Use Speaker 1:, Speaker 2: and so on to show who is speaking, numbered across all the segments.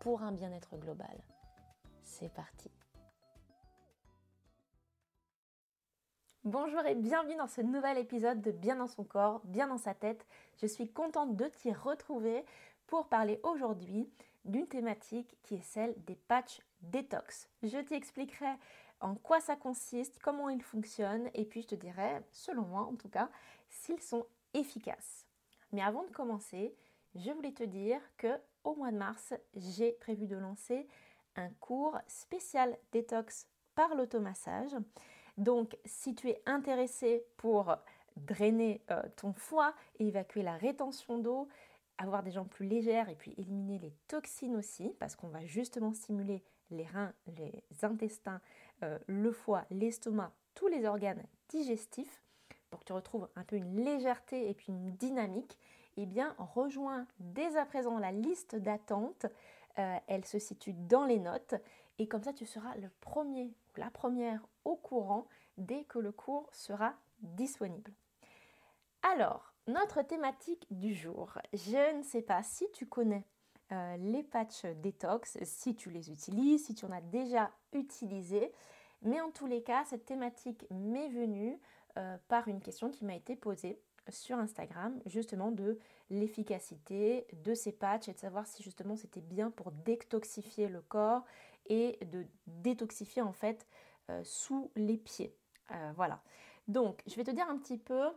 Speaker 1: pour un bien-être global. C'est parti. Bonjour et bienvenue dans ce nouvel épisode de Bien dans son corps, bien dans sa tête. Je suis contente de t'y retrouver pour parler aujourd'hui d'une thématique qui est celle des patchs détox. Je t'expliquerai en quoi ça consiste, comment ils fonctionnent et puis je te dirai, selon moi en tout cas, s'ils sont efficaces. Mais avant de commencer, je voulais te dire que au mois de mars, j'ai prévu de lancer un cours spécial détox par l'automassage. Donc, si tu es intéressé pour drainer euh, ton foie évacuer la rétention d'eau, avoir des jambes plus légères et puis éliminer les toxines aussi, parce qu'on va justement stimuler les reins, les intestins, euh, le foie, l'estomac, tous les organes digestifs, pour que tu retrouves un peu une légèreté et puis une dynamique, eh bien rejoins dès à présent la liste d'attente. Euh, elle se situe dans les notes et comme ça tu seras le premier ou la première au courant dès que le cours sera disponible. Alors, notre thématique du jour. Je ne sais pas si tu connais euh, les patchs détox, si tu les utilises, si tu en as déjà utilisé, mais en tous les cas, cette thématique m'est venue euh, par une question qui m'a été posée sur Instagram, justement de l'efficacité de ces patchs et de savoir si justement c'était bien pour détoxifier le corps et de détoxifier en fait euh, sous les pieds. Euh, voilà. Donc, je vais te dire un petit peu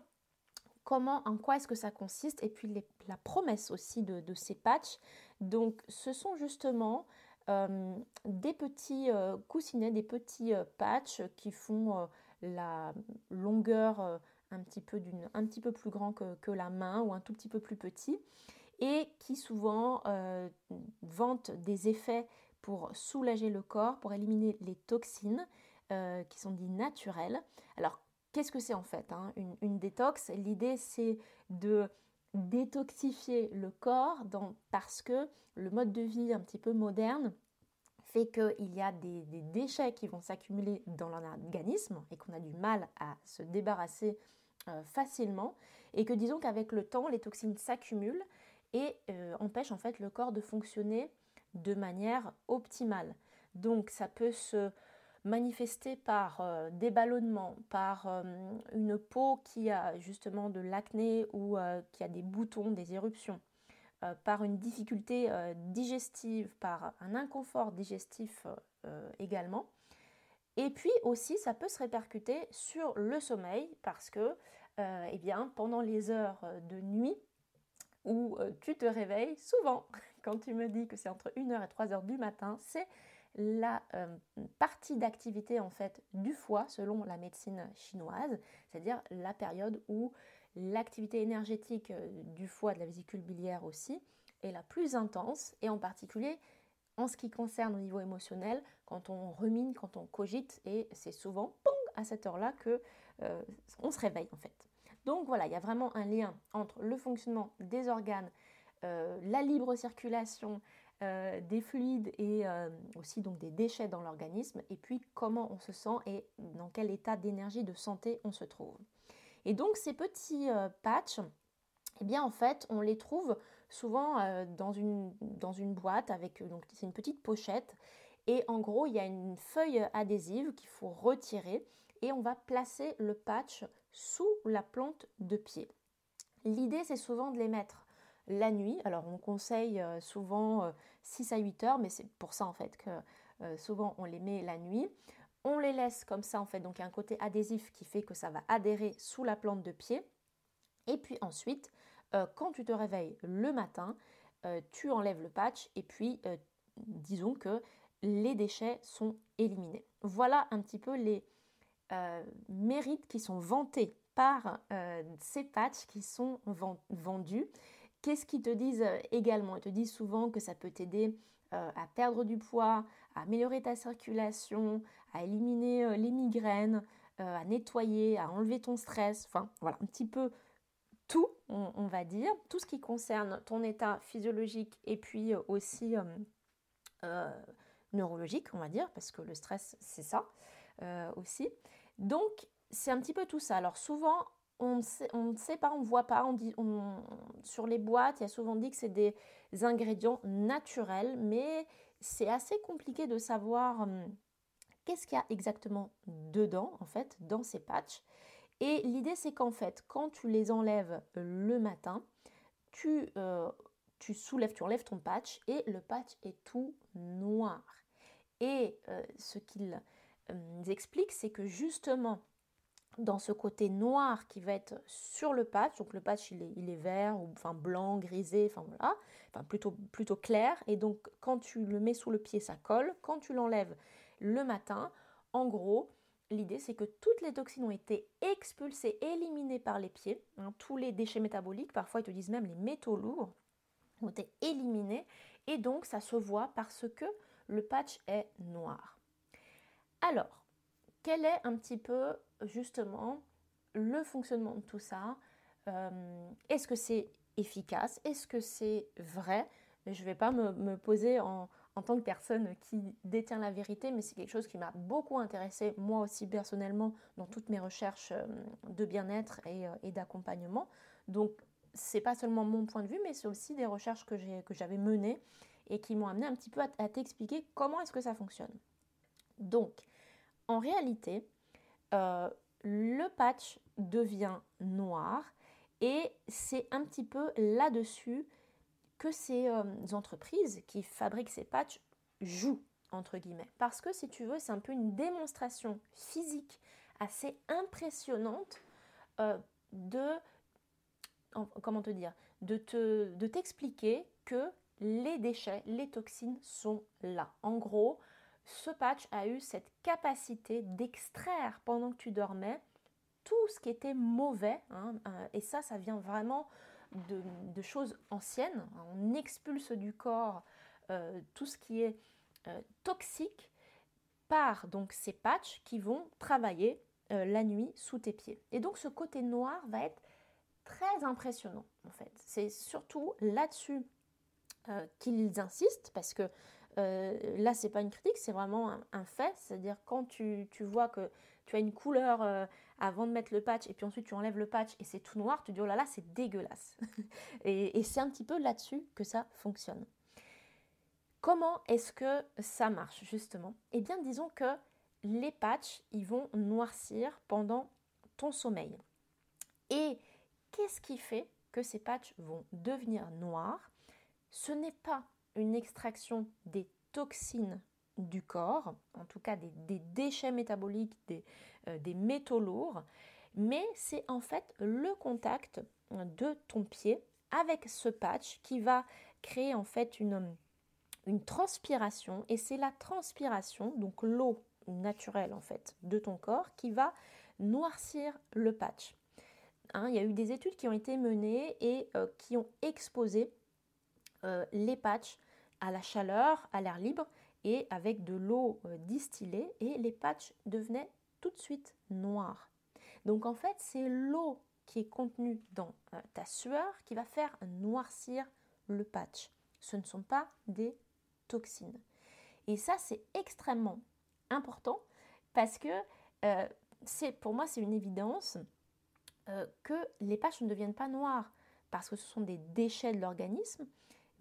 Speaker 1: comment, en quoi est-ce que ça consiste et puis la promesse aussi de, ces patchs. Donc, ce sont justement euh, des petits coussinets, des petits patchs qui font la longueur un petit peu, plus grand que, la main ou un tout petit peu plus petit et qui souvent euh, vantent des effets pour soulager le corps, pour éliminer les toxines euh, qui sont dites naturelles. Alors, qu'est-ce que c'est en fait hein, une, détox? L'idée, c'est de détoxifier le corps parce que le mode de vie un petit peu moderne fait qu'il y a des déchets qui vont s'accumuler dans l'organisme et qu'on a du mal à se débarrasser euh, facilement et que disons qu'avec le temps, les toxines s'accumulent et euh, empêchent en fait le corps de fonctionner de manière optimale. Donc ça peut se manifester par euh, des ballonnements, par une peau qui a justement de l'acné ou qui a des boutons, des éruptions, par une difficulté digestive, par un inconfort digestif également. Et puis aussi, ça peut se répercuter sur le sommeil parce que, euh, eh bien, pendant les heures de nuit où euh, tu te réveilles, souvent, quand tu me dis que c'est entre 1h et 3h du matin, c'est la euh, partie d'activité en fait du foie selon la médecine chinoise, c'est-à-dire la période où l'activité énergétique du foie, de la vésicule biliaire aussi, est la plus intense et en particulier en ce qui concerne au niveau émotionnel, quand on rumine, quand on cogite, et c'est souvent à cette heure-là que euh, on se réveille en fait. Donc voilà, il y a vraiment un lien entre le fonctionnement des organes, euh, la libre circulation euh, des fluides et aussi donc des déchets dans l'organisme, et puis comment on se sent et dans quel état d'énergie, de santé on se trouve. Et donc ces petits patchs, eh bien en fait on les trouve souvent dans, une, dans une boîte avec donc c'est une petite pochette et en gros il y a une feuille adhésive qu'il faut retirer et on va placer le patch sous la plante de pied. L'idée c'est souvent de les mettre la nuit. Alors on conseille euh, souvent 6 à 8 heures, mais c'est pour ça en fait que souvent on les met la nuit. On les laisse comme ça en fait, donc il y a un côté adhésif qui fait que ça va adhérer sous la plante de pied. Et puis ensuite, euh, quand tu te réveilles le matin, euh, tu enlèves le patch et puis euh, disons que les déchets sont éliminés. Voilà un petit peu les mérites qui sont vantés par ces patchs qui sont vendus. Qu'est-ce qu'ils te disent également? Ils te disent souvent que ça peut t'aider à perdre du poids, à améliorer ta circulation, à éliminer les migraines, à nettoyer, à enlever ton stress, enfin voilà, un petit peu tout, on, va dire, tout ce qui concerne ton état physiologique et puis aussi neurologique, on va dire, parce que le stress, c'est ça aussi. Donc, c'est un petit peu tout ça. Alors souvent, on ne sait, pas, on ne voit pas. On dit, sur les boîtes, il y a souvent dit que c'est des ingrédients naturels, mais c'est assez compliqué de savoir hum, qu'est-ce qu'il y a exactement dedans, en fait, dans ces patchs. Et l'idée, c'est qu'en fait, quand tu les enlèves le matin, tu, euh, tu soulèves, tu enlèves ton patch et le patch est tout noir. Et euh, ce qu'ils hum, expliquent, c'est que justement, dans ce côté noir qui va être sur le patch. Donc le patch il est, il est vert ou enfin blanc, grisé, enfin voilà, enfin plutôt, plutôt clair. Et donc quand tu le mets sous le pied, ça colle. Quand tu l'enlèves le matin, en gros, l'idée c'est que toutes les toxines ont été expulsées, éliminées par les pieds. Hein, tous les déchets métaboliques, parfois ils te disent même les métaux lourds, ont été éliminés. Et donc ça se voit parce que le patch est noir. Alors, quel est un petit peu justement le fonctionnement de tout ça? Euh, est-ce que c'est efficace? Est-ce que c'est vrai? Je ne vais pas me, poser en, tant que personne qui détient la vérité, mais c'est quelque chose qui m'a beaucoup intéressé, moi aussi personnellement, dans toutes mes recherches euh, de bien-être et, euh, et d'accompagnement. Donc, c'est pas seulement mon point de vue, mais c'est aussi des recherches que j'avais menées et qui m'ont amené un petit peu à, t'expliquer comment est-ce que ça fonctionne. Donc, en réalité, euh, le patch devient noir et c'est un petit peu là-dessus que ces euh, entreprises qui fabriquent ces patchs jouent, entre guillemets. Parce que si tu veux, c'est un peu une démonstration physique assez impressionnante euh, de, comment te dire, de, te, de t'expliquer que les déchets, les toxines sont là. En gros, ce patch a eu cette capacité d'extraire pendant que tu dormais tout ce qui était mauvais. Hein, euh, et ça, ça vient vraiment de, choses anciennes. On expulse du corps euh, tout ce qui est euh, toxique par donc ces patchs qui vont travailler la nuit sous tes pieds. Et donc ce côté noir va être très impressionnant en fait. C'est surtout là-dessus qu'ils insistent parce que euh, là, c'est pas une critique, c'est vraiment un, fait. C'est-à-dire quand tu, vois que tu as une couleur euh, avant de mettre le patch et puis ensuite tu enlèves le patch et c'est tout noir, tu dis oh là là, c'est dégueulasse. et, c'est un petit peu là-dessus que ça fonctionne. Comment est-ce que ça marche justement? Eh bien, disons que les patchs, ils vont noircir pendant ton sommeil. Et qu'est-ce qui fait que ces patchs vont devenir noirs? Ce n'est pas une extraction des toxines du corps, en tout cas des, déchets métaboliques, euh, des, métaux lourds, mais c'est en fait le contact de ton pied avec ce patch qui va créer en fait une, transpiration et c'est la transpiration, donc l'eau naturelle en fait de ton corps qui va noircir le patch. Hein, il y a eu des études qui ont été menées et euh, qui ont exposé euh, les patchs à la chaleur, à l'air libre et avec de l'eau euh, distillée et les patchs devenaient tout de suite noirs. Donc en fait, c'est l'eau qui est contenue dans euh, ta sueur qui va faire noircir le patch. Ce ne sont pas des toxines. Et ça, c'est extrêmement important parce que c'est pour moi, c'est une évidence que les patchs ne deviennent pas noirs parce que ce sont des déchets de l'organisme.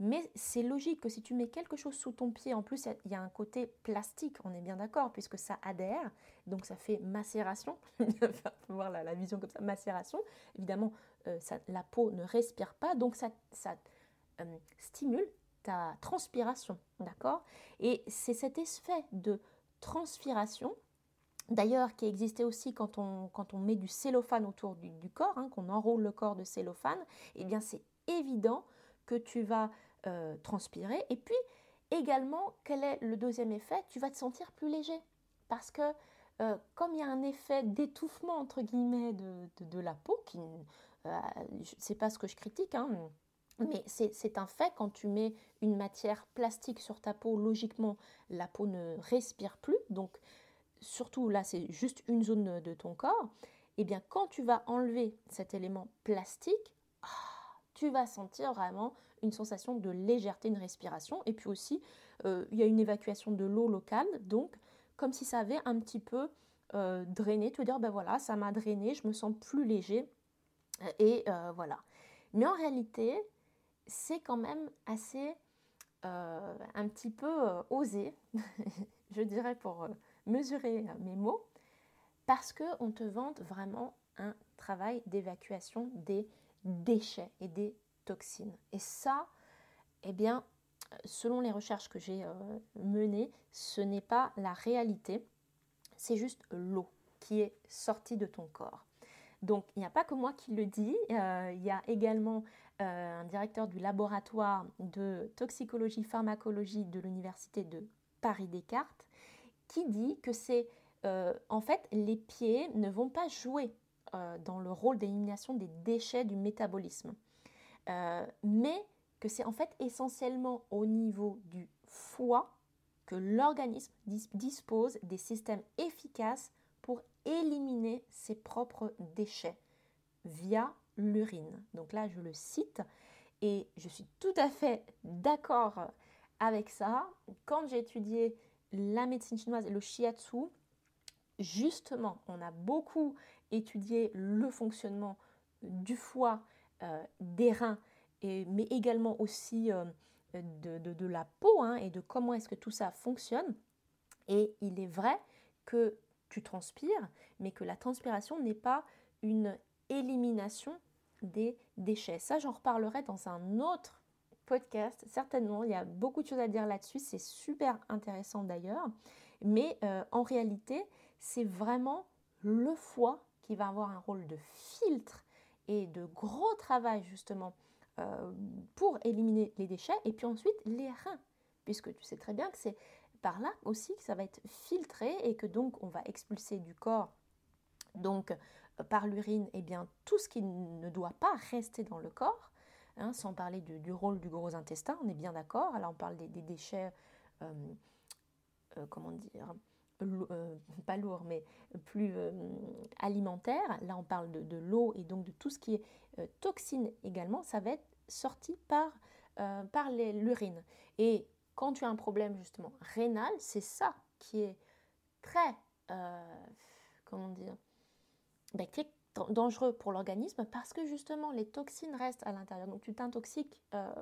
Speaker 1: Mais c'est logique que si tu mets quelque chose sous ton pied, en plus il y a un côté plastique, on est bien d'accord, puisque ça adhère, donc ça fait macération, voir la, vision comme ça, macération. Évidemment, euh, la peau ne respire pas, donc ça, euh, stimule ta transpiration, d'accord? Et c'est cet effet de transpiration D'ailleurs, qui existait aussi quand on, quand on met du cellophane autour du, corps, hein, qu'on enroule le corps de cellophane, eh bien c'est évident que tu vas euh, transpirer. Et puis également, quel est le deuxième effet? Tu vas te sentir plus léger. Parce que euh, comme il y a un effet d'étouffement, entre guillemets, de, la peau, qui, euh, c'est pas ce que je critique, hein, Mais c'est un fait, quand tu mets une matière plastique sur ta peau, logiquement, la peau ne respire plus. Donc, surtout là, c'est juste une zone de ton corps. Et eh bien, quand tu vas enlever cet élément plastique, ah, tu vas sentir vraiment une sensation de légèreté, une respiration. Et puis aussi, euh, il y a une évacuation de l'eau locale. Donc, comme si ça avait un petit peu euh, drainé. Veux dire, ben voilà, ça m'a drainé, je me sens plus léger. Et euh, voilà. Mais en réalité, c'est quand même assez un petit peu osé, je dirais pour mesurer mes mots, parce qu'on te vante vraiment un travail d'évacuation des déchets et des toxines. Et ça, eh bien, selon les recherches que j'ai menées, ce n'est pas la réalité, c'est juste l'eau qui est sortie de ton corps. Donc il n'y a pas que moi qui le dis, il y a également euh, un directeur du laboratoire de toxicologie pharmacologie de l'université de Paris-Descartes, qui dit que c'est euh, en fait les pieds ne vont pas jouer euh, dans le rôle d'élimination des déchets du métabolisme, mais que c'est en fait essentiellement au niveau du foie que l'organisme dispose des systèmes efficaces pour éliminer ses propres déchets via l'urine. Donc là, je le cite et je suis tout à fait d'accord avec ça. Quand j'ai étudié la médecine chinoise et le shiatsu, justement, on a beaucoup étudié le fonctionnement du foie, euh, des reins, et, mais également aussi euh, de, la peau hein, et de comment est-ce que tout ça fonctionne. Et il est vrai que tu transpires, mais que la transpiration n'est pas une élimination des déchets. Ça, j'en reparlerai dans un autre podcast, certainement. Il y a beaucoup de choses à dire là-dessus. C'est super intéressant d'ailleurs. Mais euh, en réalité, c'est vraiment le foie qui va avoir un rôle de filtre de gros travail justement euh, pour éliminer les déchets. Et puis ensuite, les reins. Puisque tu sais très bien que c'est par là aussi que ça va être filtré et que donc on va expulser du corps donc par l'urine eh bien, tout ce qui ne doit pas rester dans le corps, hein, sans parler du, rôle du gros intestin, on est bien d'accord. Alors on parle des, déchets, euh, euh, comment dire, euh, pas lourds, mais plus alimentaires. Là on parle de, l'eau et donc de tout ce qui est toxine également, ça va être sorti par, l'urine. Et quand tu as un problème justement rénal, c'est ça qui est très, comment dire, ben, qui est dangereux pour l'organisme parce que justement les toxines restent à l'intérieur. Donc tu t'intoxiques euh,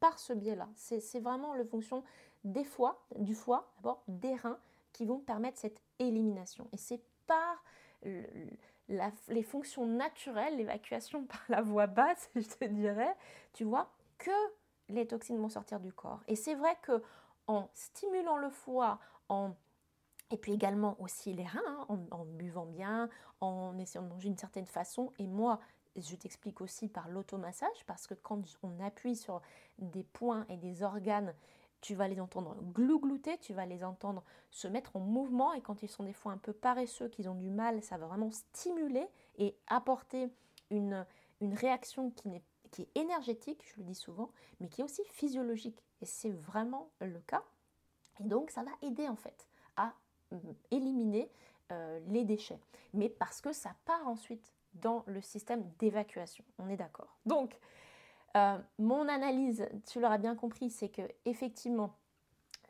Speaker 1: par ce biais-là. C'est vraiment la fonction des foies, du foie, d'abord des reins, qui vont permettre cette élimination. Et c'est par les fonctions naturelles, l'évacuation par la voie basse, je te dirais, tu vois, que les toxines vont sortir du corps. Et c'est vrai que en stimulant le foie, en et puis également aussi les reins, hein, en, buvant bien, en essayant de manger d'une certaine façon. Et moi, je t'explique aussi par l'automassage, parce que quand on appuie sur des points et des organes, tu vas les entendre glouglouter, tu vas les entendre se mettre en mouvement. Et quand ils sont des fois un peu paresseux, qu'ils ont du mal, ça va vraiment stimuler et apporter une, réaction qui, est, énergétique, je le dis souvent, mais qui est aussi physiologique. Et c'est vraiment le cas. Et donc, ça va aider en fait à éliminer euh, les déchets, mais parce que ça part ensuite dans le système d'évacuation. On est d'accord. Donc, euh, mon analyse, tu l'auras bien compris, c'est que effectivement,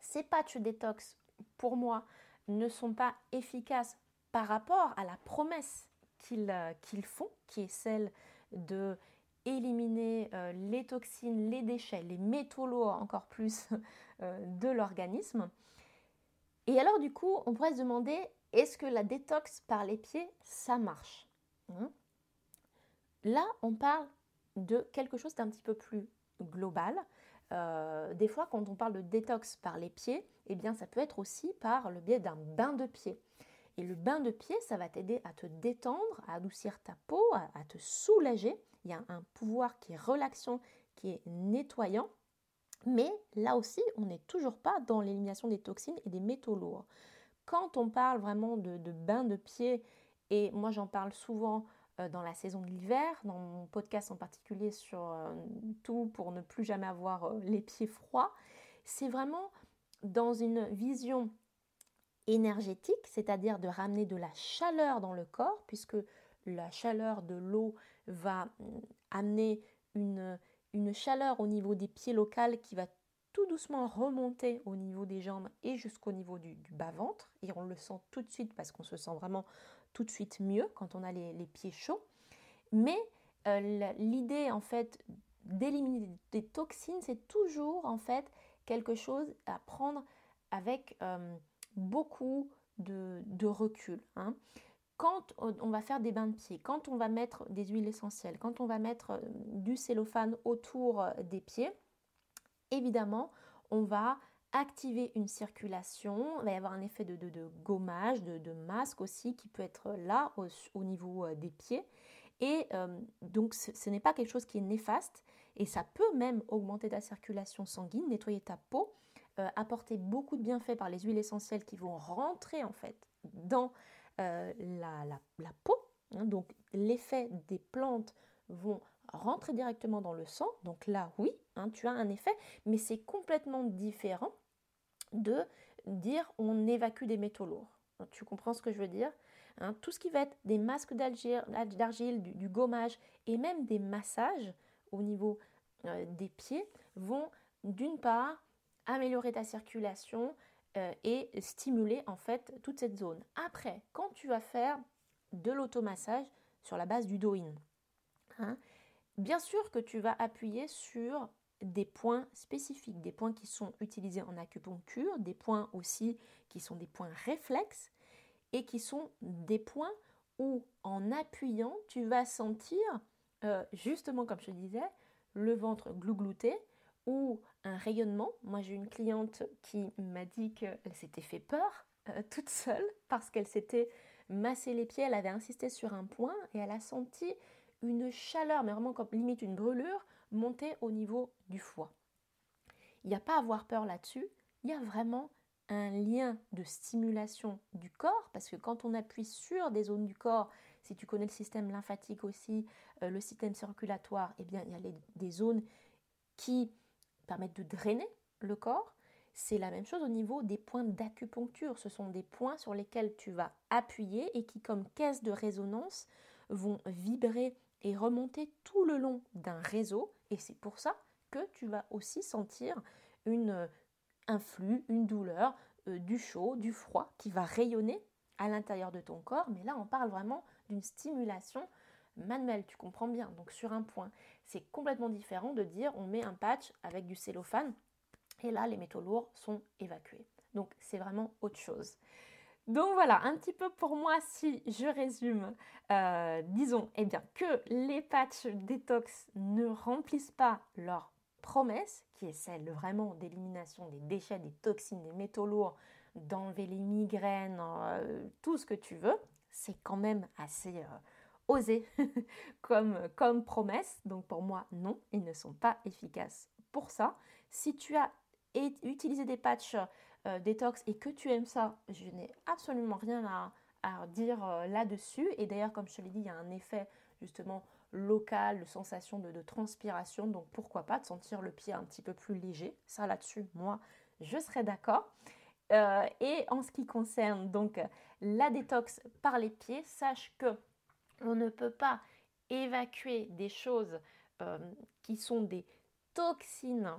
Speaker 1: ces patchs détox, pour moi, ne sont pas efficaces par rapport à la promesse qu'ils euh, font, qui est celle de éliminer les toxines, les déchets, les métaux lourds encore plus de l'organisme. Et alors du coup, on pourrait se demander, est-ce que la détox par les pieds, ça marche hein? Là, on parle de quelque chose d'un petit peu plus global. Euh, des fois, quand on parle de détox par les pieds, eh bien, ça peut être aussi par le biais d'un bain de pied. Et le bain de pied, ça va t'aider à te détendre, à adoucir ta peau, à, à, te soulager. Il y a un pouvoir qui est relaxant, qui est nettoyant. Mais là aussi, on n'est toujours pas dans l'élimination des toxines et des métaux lourds. Quand on parle vraiment de, bain de pied, et moi j'en parle souvent dans la saison de l'hiver, dans mon podcast en particulier sur tout pour ne plus jamais avoir les pieds froids. C'est vraiment dans une vision énergétique, c'est-à-dire de ramener de la chaleur dans le corps, puisque la chaleur de l'eau va mm, amener une, une chaleur au niveau des pieds locaux qui va tout doucement remonter au niveau des jambes et jusqu'au niveau du, bas-ventre. Et on le sent tout de suite parce qu'on se sent vraiment tout de suite mieux quand on a les, pieds chauds. Mais euh, l'idée en fait d'éliminer des toxines, c'est toujours en fait quelque chose à prendre avec euh, beaucoup de, recul. Hein. Quand on va faire des bains de pieds, quand on va mettre des huiles essentielles, quand on va mettre euh, du cellophane autour des pieds, évidemment, on va activer une circulation, il va y avoir un effet de, gommage, de, masque aussi qui peut être là au, niveau euh, des pieds. Et donc ce, n'est pas quelque chose qui est néfaste et ça peut même augmenter ta circulation sanguine, nettoyer ta peau, apporter beaucoup de bienfaits par les huiles essentielles qui vont rentrer en fait dans euh, la, peau. Hein. donc l'effet des plantes vont rentrer directement dans le sang. Donc là, oui, hein, tu as un effet, mais c'est complètement différent de dire on évacue des métaux lourds. Tu comprends ce que je veux dire hein? Tout ce qui va être des masques d'argile, du, gommage et même des massages au niveau euh, des pieds vont d'une part améliorer ta circulation, euh, et stimuler en fait toute cette zone. Après, quand tu vas faire de l'automassage sur la base du do-in, hein, bien sûr que tu vas appuyer sur des points spécifiques, des points qui sont utilisés en acupuncture, des points aussi qui sont des points réflexes et qui sont des points où en appuyant, tu vas sentir, euh, justement comme je disais, le ventre glouglouter ou un rayonnement. Moi, j'ai une cliente qui m'a dit qu'elle s'était fait peur euh, toute seule parce qu'elle s'était massé les pieds, elle avait insisté sur un point et elle a senti une chaleur, mais vraiment comme limite une brûlure, monter au niveau du foie. Il n'y a pas à avoir peur là-dessus, il y a vraiment un lien de stimulation du corps, parce que quand on appuie sur des zones du corps, si tu connais le système lymphatique aussi, euh, le système circulatoire, eh bien il y a des zones qui permettre de drainer le corps. C'est la même chose au niveau des points d'acupuncture. Ce sont des points sur lesquels tu vas appuyer et qui, comme caisse de résonance, vont vibrer et remonter tout le long d'un réseau. Et c'est pour ça que tu vas aussi sentir une, un flux, une douleur, euh, du chaud, du froid qui va rayonner à l'intérieur de ton corps. Mais là, on parle vraiment d'une stimulation manuelle, tu comprends bien. Donc sur un point, c'est complètement différent de dire on met un patch avec du cellophane et là les métaux lourds sont évacués. Donc c'est vraiment autre chose. Donc voilà, un petit peu pour moi, si je résume, euh, disons eh bien, que les patchs détox ne remplissent pas leur promesse, qui est celle vraiment d'élimination des déchets, des toxines, des métaux lourds, d'enlever les migraines, euh, tout ce que tu veux, c'est quand même assez euh, oser comme, comme promesse. Donc pour moi, non, ils ne sont pas efficaces pour ça. Si tu as utilisé des patchs euh, détox et que tu aimes ça, je n'ai absolument rien à, dire euh, là-dessus. Et d'ailleurs, comme je te l'ai dit, il y a un effet justement local, de sensation de, transpiration. Donc pourquoi pas de sentir le pied un petit peu plus léger? Ça là-dessus, moi, je serais d'accord. Euh, et en ce qui concerne donc la détox par les pieds, sache que on ne peut pas évacuer des choses qui sont des toxines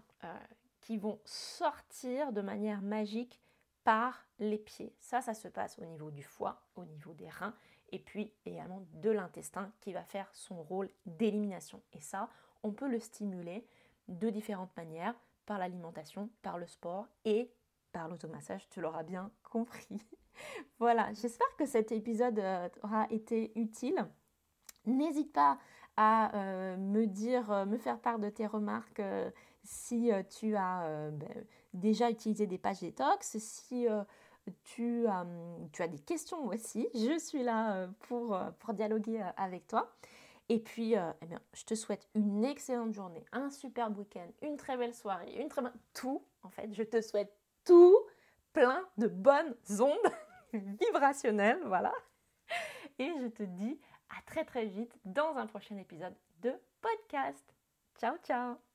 Speaker 1: vont sortir de manière magique par les pieds. Ça, ça se passe au niveau du foie, au niveau des reins, et puis également de l'intestin qui va faire son rôle d'élimination. Et ça, on peut le stimuler de différentes manières, par l'alimentation, par le sport et par l'automassage, tu l'auras bien compris. voilà, j'espère que cet épisode euh, aura été utile. N'hésite pas à euh, me dire, euh, me faire part de tes remarques si tu as ben, déjà utilisé des pages détox, si tu, as des questions aussi, je suis là pour, dialoguer avec toi. Et puis, eh je te souhaite une excellente journée, un superbe week-end, une très belle soirée, une très bonne... Tout, en fait, je te souhaite tout plein de bonnes ondes vibrationnelles, voilà. et je te dis à très très vite dans un prochain épisode de podcast. Ciao ciao